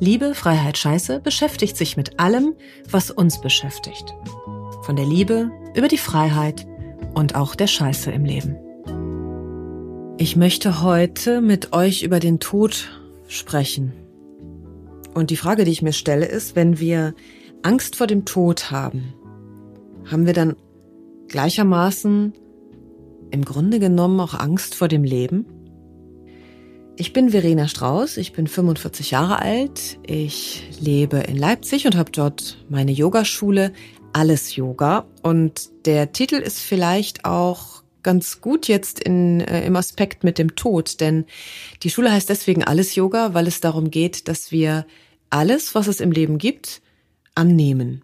Liebe, Freiheit, Scheiße beschäftigt sich mit allem, was uns beschäftigt. Von der Liebe über die Freiheit und auch der Scheiße im Leben. Ich möchte heute mit euch über den Tod sprechen. Und die Frage, die ich mir stelle, ist, wenn wir Angst vor dem Tod haben, haben wir dann gleichermaßen im Grunde genommen auch Angst vor dem Leben? Ich bin Verena Strauß, ich bin 45 Jahre alt, ich lebe in Leipzig und habe dort meine Yogaschule Alles Yoga und der Titel ist vielleicht auch ganz gut jetzt in, äh, im Aspekt mit dem Tod, denn die Schule heißt deswegen Alles Yoga, weil es darum geht, dass wir alles, was es im Leben gibt, annehmen.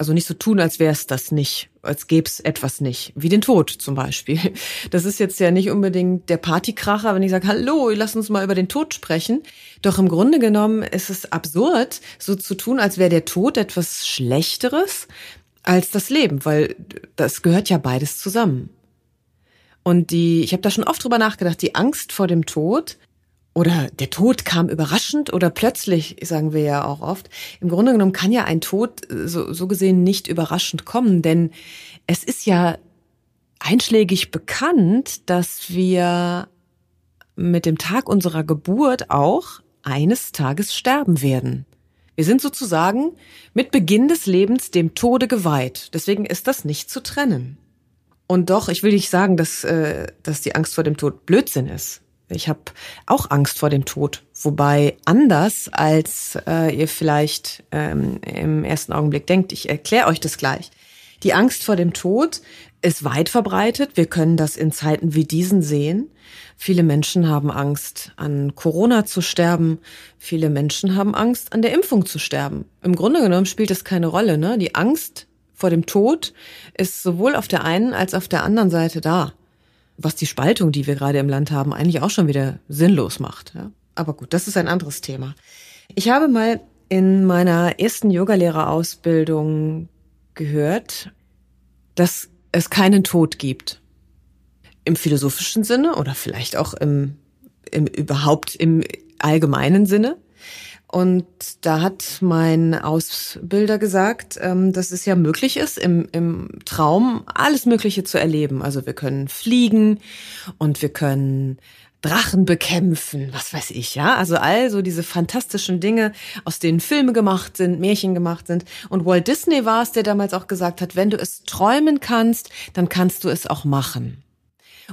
Also nicht so tun, als wäre es das nicht, als gäbe es etwas nicht, wie den Tod zum Beispiel. Das ist jetzt ja nicht unbedingt der Partykracher, wenn ich sage, hallo, lass uns mal über den Tod sprechen. Doch im Grunde genommen ist es absurd, so zu tun, als wäre der Tod etwas Schlechteres als das Leben, weil das gehört ja beides zusammen. Und die, ich habe da schon oft drüber nachgedacht, die Angst vor dem Tod oder der Tod kam überraschend oder plötzlich, sagen wir ja auch oft. Im Grunde genommen kann ja ein Tod äh, so, so gesehen nicht überraschend kommen, denn es ist ja einschlägig bekannt, dass wir mit dem Tag unserer Geburt auch eines Tages sterben werden. Wir sind sozusagen mit Beginn des Lebens dem Tode geweiht. Deswegen ist das nicht zu trennen. Und doch, ich will nicht sagen, dass, äh, dass die Angst vor dem Tod Blödsinn ist. Ich habe auch Angst vor dem Tod, wobei anders als äh, ihr vielleicht ähm, im ersten Augenblick denkt. Ich erkläre euch das gleich. Die Angst vor dem Tod ist weit verbreitet. Wir können das in Zeiten wie diesen sehen. Viele Menschen haben Angst, an Corona zu sterben. Viele Menschen haben Angst, an der Impfung zu sterben. Im Grunde genommen spielt das keine Rolle. Ne? Die Angst vor dem Tod ist sowohl auf der einen als auf der anderen Seite da was die Spaltung, die wir gerade im Land haben, eigentlich auch schon wieder sinnlos macht. Ja? Aber gut, das ist ein anderes Thema. Ich habe mal in meiner ersten Yogalehrerausbildung gehört, dass es keinen Tod gibt. Im philosophischen Sinne oder vielleicht auch im, im überhaupt im allgemeinen Sinne. Und da hat mein Ausbilder gesagt, ähm, dass es ja möglich ist, im, im Traum alles Mögliche zu erleben. Also wir können fliegen und wir können Drachen bekämpfen, was weiß ich, ja. Also all so diese fantastischen Dinge, aus denen Filme gemacht sind, Märchen gemacht sind. Und Walt Disney war es, der damals auch gesagt hat, wenn du es träumen kannst, dann kannst du es auch machen.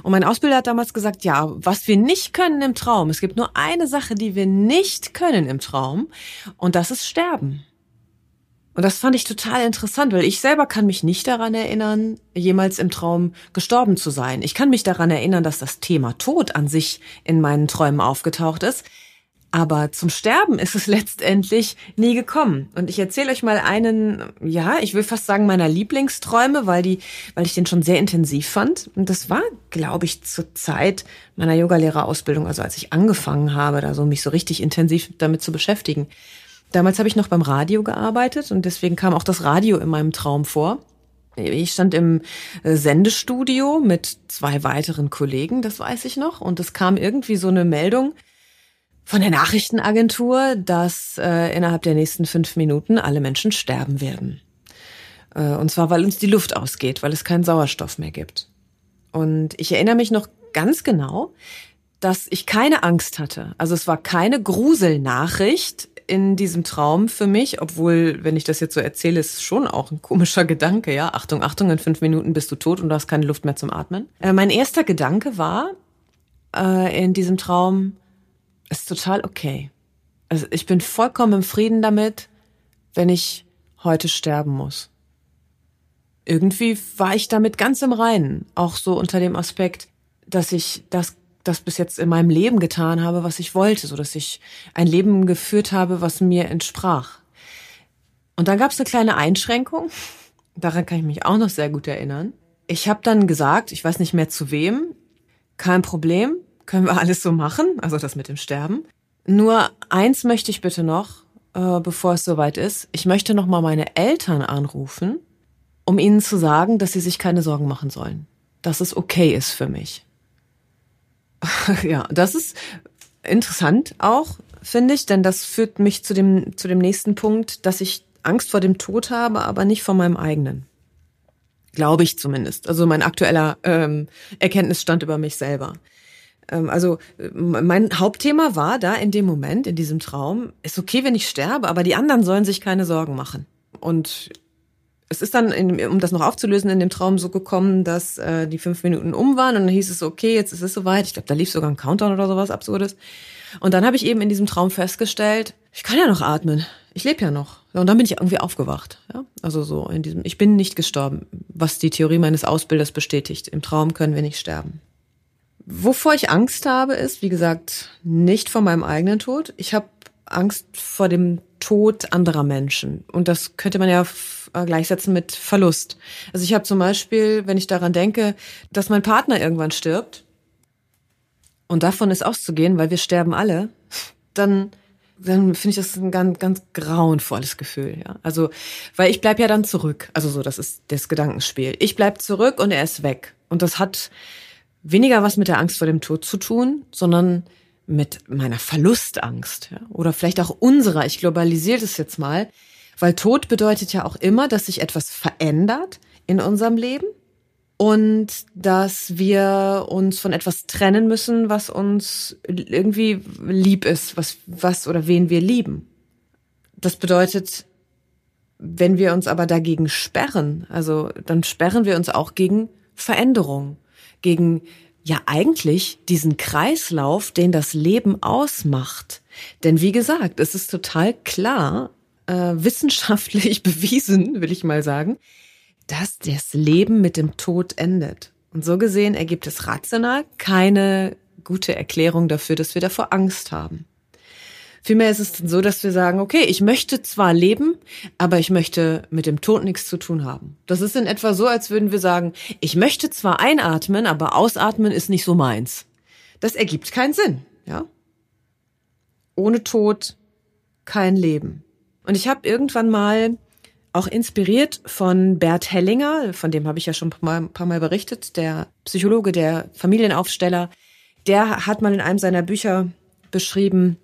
Und mein Ausbilder hat damals gesagt, ja, was wir nicht können im Traum, es gibt nur eine Sache, die wir nicht können im Traum, und das ist sterben. Und das fand ich total interessant, weil ich selber kann mich nicht daran erinnern, jemals im Traum gestorben zu sein. Ich kann mich daran erinnern, dass das Thema Tod an sich in meinen Träumen aufgetaucht ist. Aber zum Sterben ist es letztendlich nie gekommen. Und ich erzähle euch mal einen, ja, ich will fast sagen, meiner Lieblingsträume, weil die, weil ich den schon sehr intensiv fand. Und das war, glaube ich, zur Zeit meiner Yogalehrerausbildung, also als ich angefangen habe, da so mich so richtig intensiv damit zu beschäftigen. Damals habe ich noch beim Radio gearbeitet und deswegen kam auch das Radio in meinem Traum vor. Ich stand im äh, Sendestudio mit zwei weiteren Kollegen, das weiß ich noch, und es kam irgendwie so eine Meldung, von der Nachrichtenagentur, dass äh, innerhalb der nächsten fünf Minuten alle Menschen sterben werden. Äh, und zwar, weil uns die Luft ausgeht, weil es keinen Sauerstoff mehr gibt. Und ich erinnere mich noch ganz genau, dass ich keine Angst hatte. Also es war keine Gruselnachricht in diesem Traum für mich, obwohl, wenn ich das jetzt so erzähle, ist schon auch ein komischer Gedanke, ja. Achtung, Achtung, in fünf Minuten bist du tot und du hast keine Luft mehr zum Atmen. Äh, mein erster Gedanke war äh, in diesem Traum, ist total okay. Also ich bin vollkommen im Frieden damit, wenn ich heute sterben muss. Irgendwie war ich damit ganz im Reinen, auch so unter dem Aspekt, dass ich das das bis jetzt in meinem Leben getan habe, was ich wollte, so dass ich ein Leben geführt habe, was mir entsprach. Und dann gab es eine kleine Einschränkung. Daran kann ich mich auch noch sehr gut erinnern. Ich habe dann gesagt, ich weiß nicht mehr zu wem, kein Problem, können wir alles so machen, also das mit dem Sterben. Nur eins möchte ich bitte noch, äh, bevor es soweit ist. Ich möchte noch mal meine Eltern anrufen, um ihnen zu sagen, dass sie sich keine Sorgen machen sollen, dass es okay ist für mich. ja, das ist interessant auch, finde ich, denn das führt mich zu dem zu dem nächsten Punkt, dass ich Angst vor dem Tod habe, aber nicht vor meinem eigenen. Glaube ich zumindest. Also mein aktueller ähm, Erkenntnisstand über mich selber. Ähm, also mein Hauptthema war da in dem Moment, in diesem Traum, ist okay, wenn ich sterbe, aber die anderen sollen sich keine Sorgen machen. Und es ist dann, um das noch aufzulösen, in dem Traum so gekommen, dass äh, die fünf Minuten um waren und dann hieß es, okay, jetzt ist es soweit. Ich glaube, da lief sogar ein Countdown oder sowas Absurdes. Und dann habe ich eben in diesem Traum festgestellt, ich kann ja noch atmen. Ich lebe ja noch. Und dann bin ich irgendwie aufgewacht. Ja? Also so in diesem, ich bin nicht gestorben, was die Theorie meines Ausbilders bestätigt. Im Traum können wir nicht sterben. Wovor ich Angst habe, ist, wie gesagt, nicht vor meinem eigenen Tod. Ich habe Angst vor dem Tod anderer Menschen. Und das könnte man ja äh, gleichsetzen mit Verlust. Also ich habe zum Beispiel, wenn ich daran denke, dass mein Partner irgendwann stirbt, und davon ist auszugehen, weil wir sterben alle, dann dann finde ich das ein ganz, ganz grauenvolles Gefühl, ja. Also, weil ich bleib ja dann zurück. Also so, das ist das Gedankenspiel. Ich bleib zurück und er ist weg. Und das hat weniger was mit der Angst vor dem Tod zu tun, sondern mit meiner Verlustangst. Ja? Oder vielleicht auch unserer. Ich globalisiere das jetzt mal. Weil Tod bedeutet ja auch immer, dass sich etwas verändert in unserem Leben und dass wir uns von etwas trennen müssen, was uns irgendwie lieb ist, was, was oder wen wir lieben. Das bedeutet, wenn wir uns aber dagegen sperren, also dann sperren wir uns auch gegen Veränderung gegen ja eigentlich diesen Kreislauf, den das Leben ausmacht. Denn wie gesagt, es ist total klar, äh, wissenschaftlich bewiesen, will ich mal sagen, dass das Leben mit dem Tod endet. Und so gesehen ergibt es rational keine gute Erklärung dafür, dass wir davor Angst haben. Vielmehr ist es dann so, dass wir sagen, okay, ich möchte zwar leben, aber ich möchte mit dem Tod nichts zu tun haben. Das ist in etwa so, als würden wir sagen, ich möchte zwar einatmen, aber ausatmen ist nicht so meins. Das ergibt keinen Sinn, ja? Ohne Tod kein Leben. Und ich habe irgendwann mal auch inspiriert von Bert Hellinger, von dem habe ich ja schon ein paar Mal berichtet, der Psychologe, der Familienaufsteller, der hat mal in einem seiner Bücher beschrieben,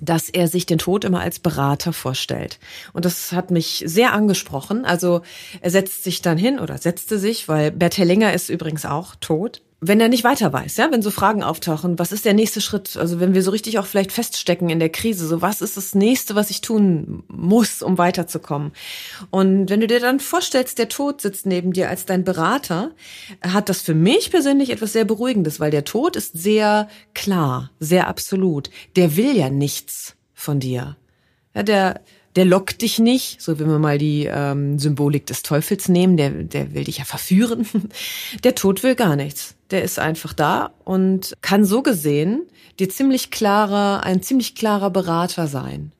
dass er sich den Tod immer als Berater vorstellt. Und das hat mich sehr angesprochen. Also er setzt sich dann hin oder setzte sich, weil Bert Hellinger ist übrigens auch tot wenn er nicht weiter weiß, ja, wenn so Fragen auftauchen, was ist der nächste Schritt? Also wenn wir so richtig auch vielleicht feststecken in der Krise, so was ist das nächste, was ich tun muss, um weiterzukommen? Und wenn du dir dann vorstellst, der Tod sitzt neben dir als dein Berater, hat das für mich persönlich etwas sehr Beruhigendes, weil der Tod ist sehr klar, sehr absolut. Der will ja nichts von dir. Ja, der, der lockt dich nicht, so wenn wir mal die ähm, Symbolik des Teufels nehmen, der, der will dich ja verführen. Der Tod will gar nichts. Der ist einfach da und kann so gesehen dir ziemlich klarer, ein ziemlich klarer Berater sein.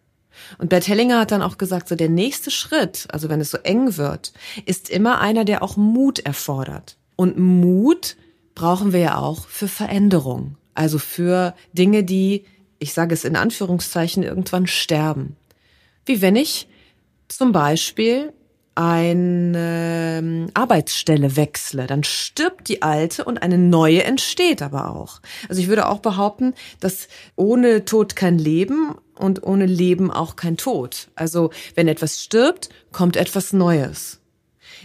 Und Bert Hellinger hat dann auch gesagt, so der nächste Schritt, also wenn es so eng wird, ist immer einer, der auch Mut erfordert. Und Mut brauchen wir ja auch für Veränderung. Also für Dinge, die, ich sage es in Anführungszeichen, irgendwann sterben. Wie wenn ich zum Beispiel eine ähm, Arbeitsstelle wechsle, dann stirbt die alte und eine neue entsteht aber auch. Also ich würde auch behaupten, dass ohne Tod kein Leben und ohne Leben auch kein Tod. Also wenn etwas stirbt, kommt etwas Neues.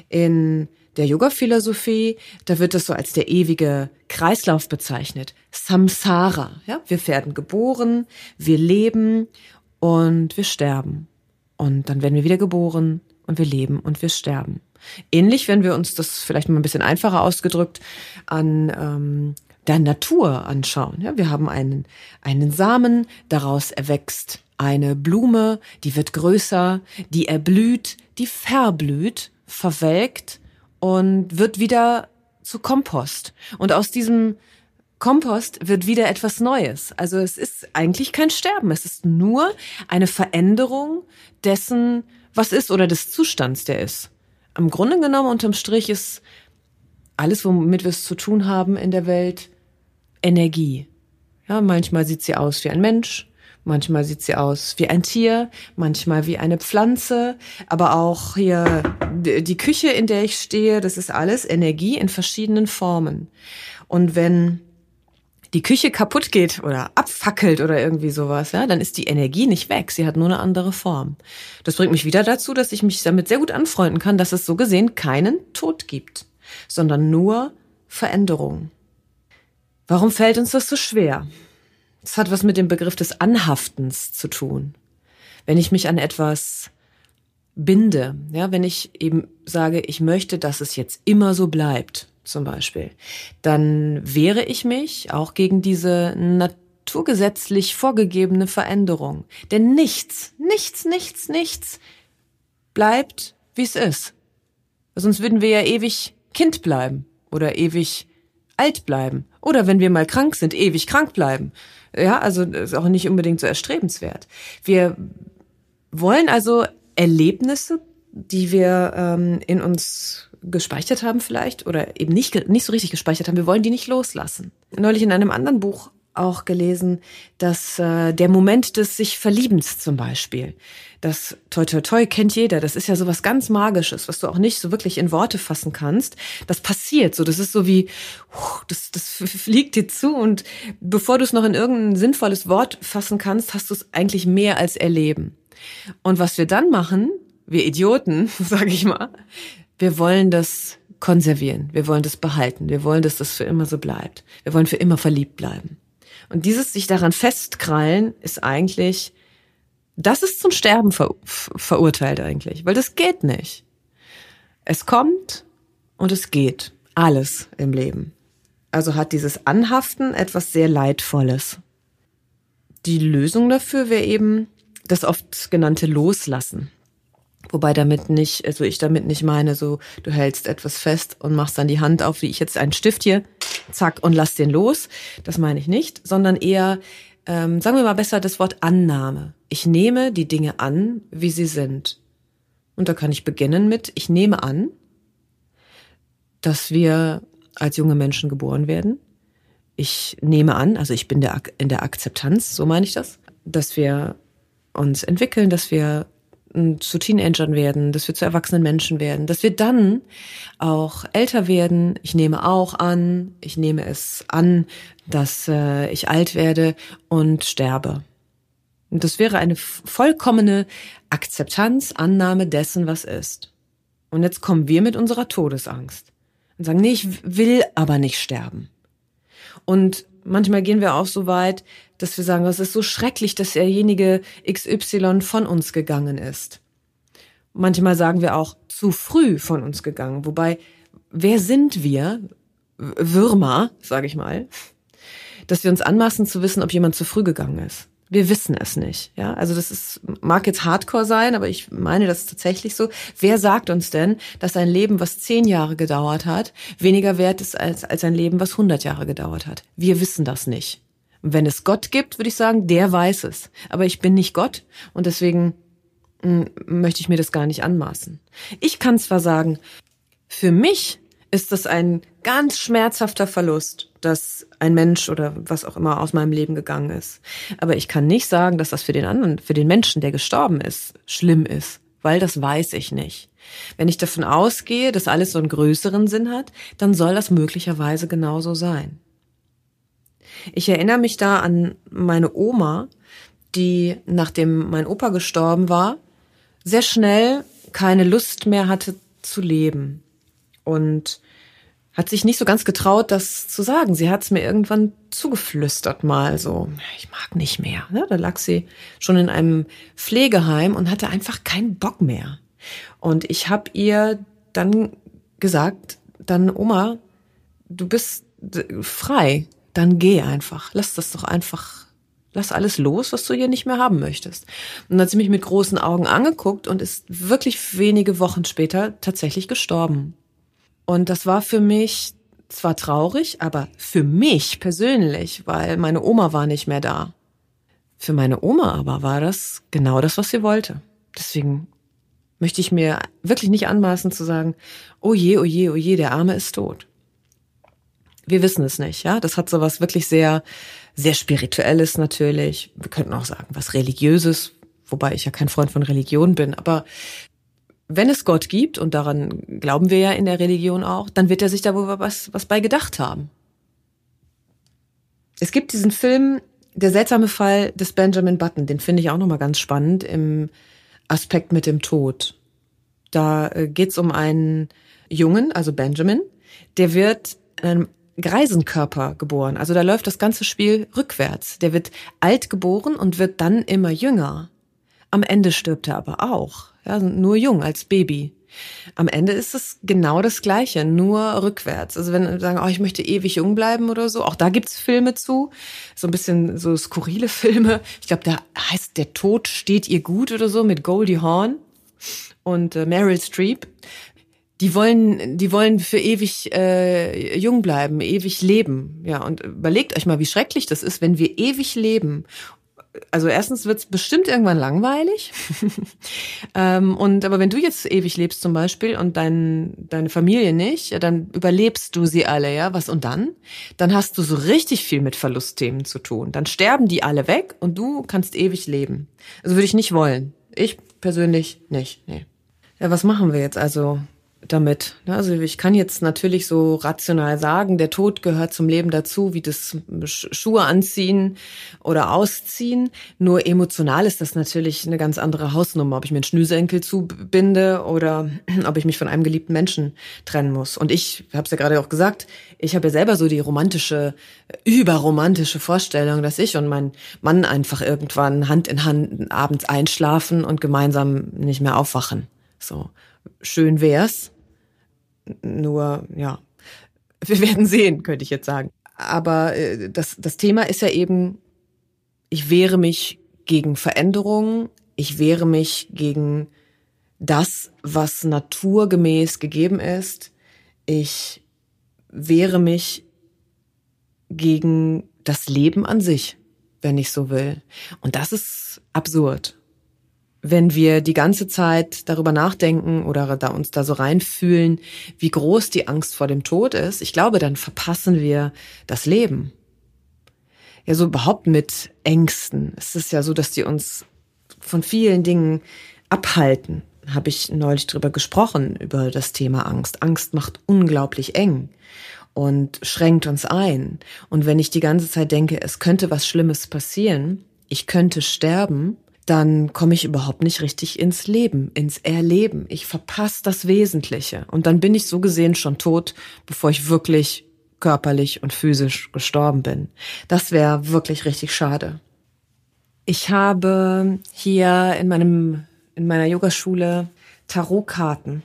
In der Yoga-Philosophie, da wird es so als der ewige Kreislauf bezeichnet. Samsara. Ja, wir werden geboren, wir leben und wir sterben. Und dann werden wir wieder geboren und wir leben und wir sterben. Ähnlich, wenn wir uns das vielleicht mal ein bisschen einfacher ausgedrückt an ähm, der Natur anschauen. Ja, wir haben einen, einen Samen, daraus erwächst eine Blume, die wird größer, die erblüht, die verblüht, verwelkt und wird wieder zu Kompost. Und aus diesem Kompost wird wieder etwas Neues. Also es ist eigentlich kein Sterben, es ist nur eine Veränderung dessen, was ist oder des Zustands, der ist. Im Grunde genommen unterm Strich ist alles, womit wir es zu tun haben in der Welt, Energie. Ja, manchmal sieht sie aus wie ein Mensch, manchmal sieht sie aus wie ein Tier, manchmal wie eine Pflanze, aber auch hier die Küche, in der ich stehe, das ist alles Energie in verschiedenen Formen. Und wenn die Küche kaputt geht oder abfackelt oder irgendwie sowas, ja, dann ist die Energie nicht weg. Sie hat nur eine andere Form. Das bringt mich wieder dazu, dass ich mich damit sehr gut anfreunden kann, dass es so gesehen keinen Tod gibt, sondern nur Veränderung. Warum fällt uns das so schwer? Das hat was mit dem Begriff des Anhaftens zu tun. Wenn ich mich an etwas binde, ja, wenn ich eben sage, ich möchte, dass es jetzt immer so bleibt, zum Beispiel, dann wehre ich mich auch gegen diese naturgesetzlich vorgegebene Veränderung. Denn nichts, nichts, nichts, nichts bleibt, wie es ist. Sonst würden wir ja ewig Kind bleiben oder ewig alt bleiben oder wenn wir mal krank sind, ewig krank bleiben. Ja, also ist auch nicht unbedingt so erstrebenswert. Wir wollen also Erlebnisse, die wir ähm, in uns gespeichert haben vielleicht oder eben nicht, nicht so richtig gespeichert haben. Wir wollen die nicht loslassen. Neulich in einem anderen Buch auch gelesen, dass äh, der Moment des sich Verliebens zum Beispiel, das Toi Toi Toi kennt jeder, das ist ja sowas ganz Magisches, was du auch nicht so wirklich in Worte fassen kannst. Das passiert so, das ist so wie, das, das fliegt dir zu und bevor du es noch in irgendein sinnvolles Wort fassen kannst, hast du es eigentlich mehr als erleben. Und was wir dann machen, wir Idioten, sage ich mal, wir wollen das konservieren, wir wollen das behalten, wir wollen, dass das für immer so bleibt. Wir wollen für immer verliebt bleiben. Und dieses sich daran festkrallen ist eigentlich, das ist zum Sterben ver verurteilt eigentlich, weil das geht nicht. Es kommt und es geht. Alles im Leben. Also hat dieses Anhaften etwas sehr Leidvolles. Die Lösung dafür wäre eben das oft genannte Loslassen. Wobei damit nicht, also ich damit nicht meine, so du hältst etwas fest und machst dann die Hand auf, wie ich jetzt einen Stift hier, zack und lass den los. Das meine ich nicht, sondern eher, ähm, sagen wir mal besser das Wort Annahme. Ich nehme die Dinge an, wie sie sind. Und da kann ich beginnen mit, ich nehme an, dass wir als junge Menschen geboren werden. Ich nehme an, also ich bin der, in der Akzeptanz, so meine ich das, dass wir uns entwickeln, dass wir zu Teenagern werden, dass wir zu erwachsenen Menschen werden, dass wir dann auch älter werden. Ich nehme auch an, ich nehme es an, dass äh, ich alt werde und sterbe. Und das wäre eine vollkommene Akzeptanz, Annahme dessen, was ist. Und jetzt kommen wir mit unserer Todesangst und sagen, nee, ich will aber nicht sterben. Und manchmal gehen wir auch so weit, dass wir sagen, es ist so schrecklich, dass derjenige XY von uns gegangen ist. Manchmal sagen wir auch zu früh von uns gegangen. Wobei, wer sind wir? Würmer, sage ich mal, dass wir uns anmaßen zu wissen, ob jemand zu früh gegangen ist. Wir wissen es nicht. Ja, also das ist, mag jetzt Hardcore sein, aber ich meine das ist tatsächlich so. Wer sagt uns denn, dass ein Leben, was zehn Jahre gedauert hat, weniger wert ist als, als ein Leben, was hundert Jahre gedauert hat? Wir wissen das nicht. wenn es Gott gibt, würde ich sagen, der weiß es. Aber ich bin nicht Gott und deswegen hm, möchte ich mir das gar nicht anmaßen. Ich kann zwar sagen, für mich ist das ein ganz schmerzhafter Verlust, dass ein Mensch oder was auch immer aus meinem Leben gegangen ist. Aber ich kann nicht sagen, dass das für den anderen, für den Menschen, der gestorben ist, schlimm ist, weil das weiß ich nicht. Wenn ich davon ausgehe, dass alles so einen größeren Sinn hat, dann soll das möglicherweise genauso sein. Ich erinnere mich da an meine Oma, die, nachdem mein Opa gestorben war, sehr schnell keine Lust mehr hatte zu leben. Und hat sich nicht so ganz getraut, das zu sagen. Sie hat es mir irgendwann zugeflüstert mal so, ich mag nicht mehr. Ja, da lag sie schon in einem Pflegeheim und hatte einfach keinen Bock mehr. Und ich habe ihr dann gesagt, dann Oma, du bist frei, dann geh einfach. Lass das doch einfach, lass alles los, was du hier nicht mehr haben möchtest. Und dann hat sie mich mit großen Augen angeguckt und ist wirklich wenige Wochen später tatsächlich gestorben. Und das war für mich zwar traurig, aber für mich persönlich, weil meine Oma war nicht mehr da. Für meine Oma aber war das genau das, was sie wollte. Deswegen möchte ich mir wirklich nicht anmaßen zu sagen, oh je, oh je, oh je, der Arme ist tot. Wir wissen es nicht, ja. Das hat so was wirklich sehr, sehr spirituelles natürlich. Wir könnten auch sagen, was religiöses, wobei ich ja kein Freund von Religion bin, aber wenn es Gott gibt, und daran glauben wir ja in der Religion auch, dann wird er sich da wohl was, was bei gedacht haben. Es gibt diesen Film, der seltsame Fall des Benjamin Button, den finde ich auch nochmal ganz spannend im Aspekt mit dem Tod. Da äh, geht's um einen Jungen, also Benjamin, der wird in einem Greisenkörper geboren. Also da läuft das ganze Spiel rückwärts. Der wird alt geboren und wird dann immer jünger. Am Ende stirbt er aber auch. Ja, nur jung als Baby. Am Ende ist es genau das Gleiche, nur rückwärts. Also wenn wir sagen, oh, ich möchte ewig jung bleiben oder so, auch da gibt's Filme zu, so ein bisschen so skurrile Filme. Ich glaube, da heißt Der Tod steht ihr gut oder so mit Goldie Hawn und äh, Meryl Streep die wollen, die wollen für ewig äh, jung bleiben, ewig leben. Ja, und überlegt euch mal, wie schrecklich das ist, wenn wir ewig leben. Also erstens wird's bestimmt irgendwann langweilig. ähm, und aber wenn du jetzt ewig lebst zum Beispiel und dein, deine Familie nicht, ja, dann überlebst du sie alle, ja. Was und dann? Dann hast du so richtig viel mit Verlustthemen zu tun. Dann sterben die alle weg und du kannst ewig leben. Also würde ich nicht wollen. Ich persönlich nicht. Nee. Ja, was machen wir jetzt also? Damit. Ne? Also ich kann jetzt natürlich so rational sagen, der Tod gehört zum Leben dazu, wie das Schuhe anziehen oder ausziehen. Nur emotional ist das natürlich eine ganz andere Hausnummer, ob ich mir einen Schnürsenkel zubinde oder ob ich mich von einem geliebten Menschen trennen muss. Und ich habe es ja gerade auch gesagt, ich habe ja selber so die romantische, überromantische Vorstellung, dass ich und mein Mann einfach irgendwann Hand in Hand abends einschlafen und gemeinsam nicht mehr aufwachen. So schön wär's. Nur, ja, wir werden sehen, könnte ich jetzt sagen. Aber äh, das, das Thema ist ja eben, ich wehre mich gegen Veränderungen, ich wehre mich gegen das, was naturgemäß gegeben ist. Ich wehre mich gegen das Leben an sich, wenn ich so will. Und das ist absurd wenn wir die ganze Zeit darüber nachdenken oder da uns da so reinfühlen, wie groß die Angst vor dem Tod ist, ich glaube, dann verpassen wir das Leben. Ja, so überhaupt mit Ängsten. Es ist ja so, dass die uns von vielen Dingen abhalten. Habe ich neulich drüber gesprochen, über das Thema Angst. Angst macht unglaublich eng und schränkt uns ein. Und wenn ich die ganze Zeit denke, es könnte was Schlimmes passieren, ich könnte sterben, dann komme ich überhaupt nicht richtig ins Leben, ins Erleben. Ich verpasse das Wesentliche. Und dann bin ich so gesehen schon tot, bevor ich wirklich körperlich und physisch gestorben bin. Das wäre wirklich richtig schade. Ich habe hier in meinem, in meiner Yogaschule Tarotkarten.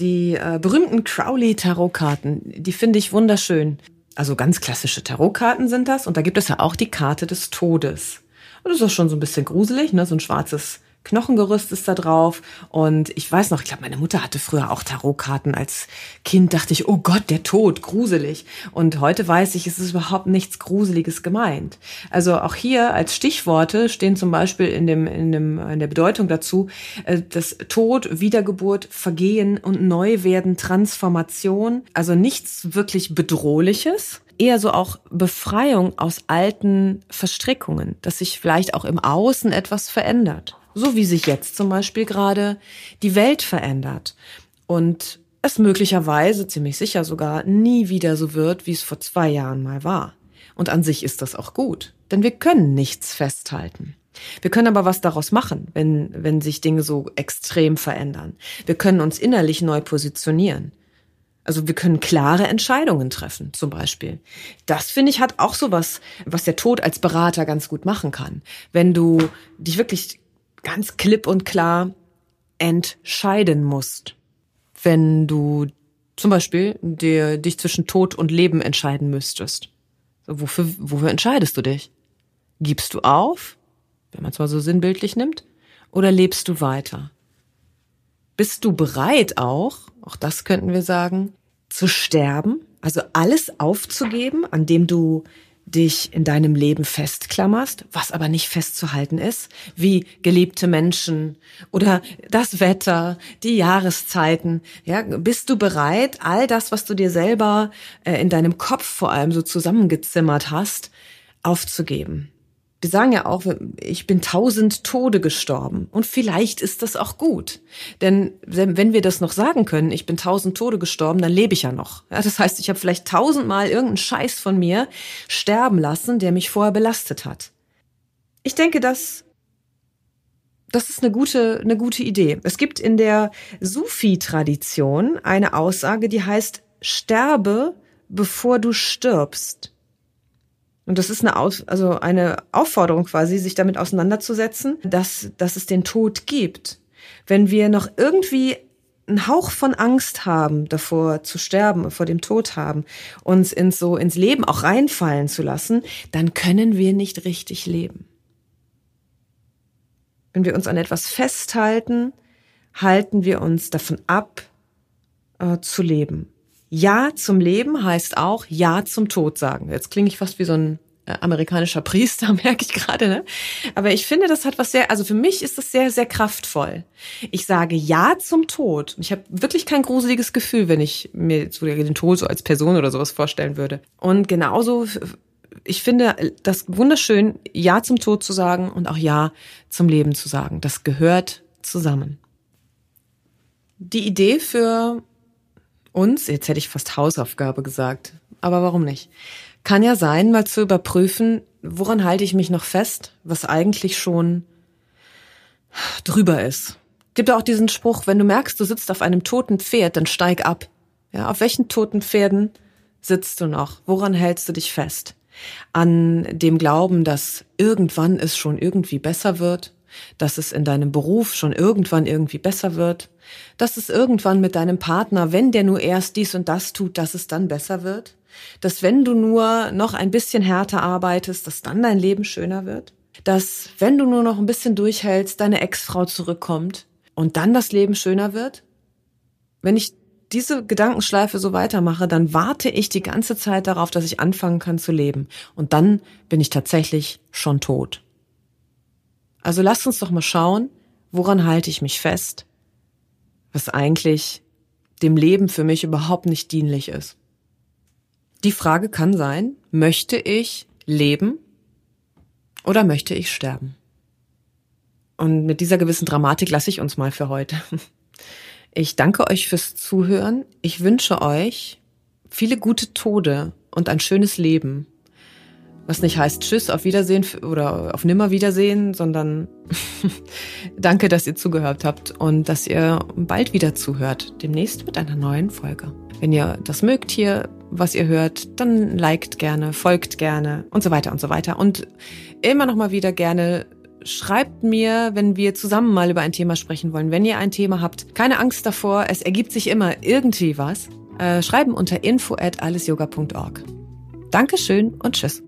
Die äh, berühmten Crowley-Tarotkarten, die finde ich wunderschön. Also ganz klassische Tarotkarten sind das. Und da gibt es ja auch die Karte des Todes. Und das ist schon so ein bisschen gruselig, ne? So ein schwarzes Knochengerüst ist da drauf. Und ich weiß noch, ich glaube, meine Mutter hatte früher auch Tarotkarten. Als Kind dachte ich, oh Gott, der Tod, gruselig. Und heute weiß ich, es ist überhaupt nichts Gruseliges gemeint. Also auch hier als Stichworte stehen zum Beispiel in, dem, in, dem, in der Bedeutung dazu, äh, das Tod, Wiedergeburt, Vergehen und Neuwerden, Transformation. Also nichts wirklich Bedrohliches eher so auch Befreiung aus alten Verstrickungen, dass sich vielleicht auch im Außen etwas verändert. So wie sich jetzt zum Beispiel gerade die Welt verändert und es möglicherweise, ziemlich sicher sogar, nie wieder so wird, wie es vor zwei Jahren mal war. Und an sich ist das auch gut, denn wir können nichts festhalten. Wir können aber was daraus machen, wenn, wenn sich Dinge so extrem verändern. Wir können uns innerlich neu positionieren. Also wir können klare Entscheidungen treffen, zum Beispiel. Das finde ich hat auch sowas, was der Tod als Berater ganz gut machen kann. Wenn du dich wirklich ganz klipp und klar entscheiden musst. Wenn du zum Beispiel dir, dich zwischen Tod und Leben entscheiden müsstest. Wofür, wofür entscheidest du dich? Gibst du auf, wenn man es mal so sinnbildlich nimmt, oder lebst du weiter? Bist du bereit auch, auch das könnten wir sagen, zu sterben, Also alles aufzugeben, an dem du dich in deinem Leben festklammerst, was aber nicht festzuhalten ist, wie geliebte Menschen oder das Wetter, die Jahreszeiten. Ja, bist du bereit, all das, was du dir selber äh, in deinem Kopf vor allem so zusammengezimmert hast, aufzugeben? Wir sagen ja auch, ich bin tausend Tode gestorben. Und vielleicht ist das auch gut. Denn wenn wir das noch sagen können, ich bin tausend Tode gestorben, dann lebe ich ja noch. Ja, das heißt, ich habe vielleicht tausendmal irgendeinen Scheiß von mir sterben lassen, der mich vorher belastet hat. Ich denke, dass das ist eine gute, eine gute Idee. Es gibt in der Sufi-Tradition eine Aussage, die heißt, sterbe, bevor du stirbst. Und das ist eine, Aus, also eine Aufforderung quasi, sich damit auseinanderzusetzen, dass, dass es den Tod gibt. Wenn wir noch irgendwie einen Hauch von Angst haben, davor zu sterben, vor dem Tod haben, uns ins so ins Leben auch reinfallen zu lassen, dann können wir nicht richtig leben. Wenn wir uns an etwas festhalten, halten wir uns davon ab, äh, zu leben. Ja zum Leben heißt auch Ja zum Tod sagen. Jetzt klinge ich fast wie so ein äh, amerikanischer Priester, merke ich gerade, ne? Aber ich finde, das hat was sehr, also für mich ist das sehr, sehr kraftvoll. Ich sage Ja zum Tod. Ich habe wirklich kein gruseliges Gefühl, wenn ich mir so den Tod so als Person oder sowas vorstellen würde. Und genauso, ich finde das wunderschön, Ja zum Tod zu sagen und auch Ja zum Leben zu sagen. Das gehört zusammen. Die Idee für uns, jetzt hätte ich fast Hausaufgabe gesagt, aber warum nicht? Kann ja sein, mal zu überprüfen, woran halte ich mich noch fest, was eigentlich schon drüber ist. Gibt auch diesen Spruch, wenn du merkst, du sitzt auf einem toten Pferd, dann steig ab. Ja, auf welchen toten Pferden sitzt du noch? Woran hältst du dich fest? An dem Glauben, dass irgendwann es schon irgendwie besser wird? Dass es in deinem Beruf schon irgendwann irgendwie besser wird, dass es irgendwann mit deinem Partner, wenn der nur erst dies und das tut, dass es dann besser wird, dass wenn du nur noch ein bisschen härter arbeitest, dass dann dein Leben schöner wird, dass wenn du nur noch ein bisschen durchhältst, deine Ex-Frau zurückkommt und dann das Leben schöner wird. Wenn ich diese Gedankenschleife so weitermache, dann warte ich die ganze Zeit darauf, dass ich anfangen kann zu leben. Und dann bin ich tatsächlich schon tot. Also lasst uns doch mal schauen, woran halte ich mich fest, was eigentlich dem Leben für mich überhaupt nicht dienlich ist. Die Frage kann sein, möchte ich leben oder möchte ich sterben? Und mit dieser gewissen Dramatik lasse ich uns mal für heute. Ich danke euch fürs Zuhören. Ich wünsche euch viele gute Tode und ein schönes Leben. Was nicht heißt Tschüss, auf Wiedersehen oder auf Nimmerwiedersehen, sondern danke, dass ihr zugehört habt und dass ihr bald wieder zuhört. Demnächst mit einer neuen Folge. Wenn ihr das mögt hier, was ihr hört, dann liked gerne, folgt gerne und so weiter und so weiter. Und immer noch mal wieder gerne schreibt mir, wenn wir zusammen mal über ein Thema sprechen wollen. Wenn ihr ein Thema habt, keine Angst davor, es ergibt sich immer irgendwie was. Äh, schreiben unter info at allesyoga.org. Dankeschön und tschüss.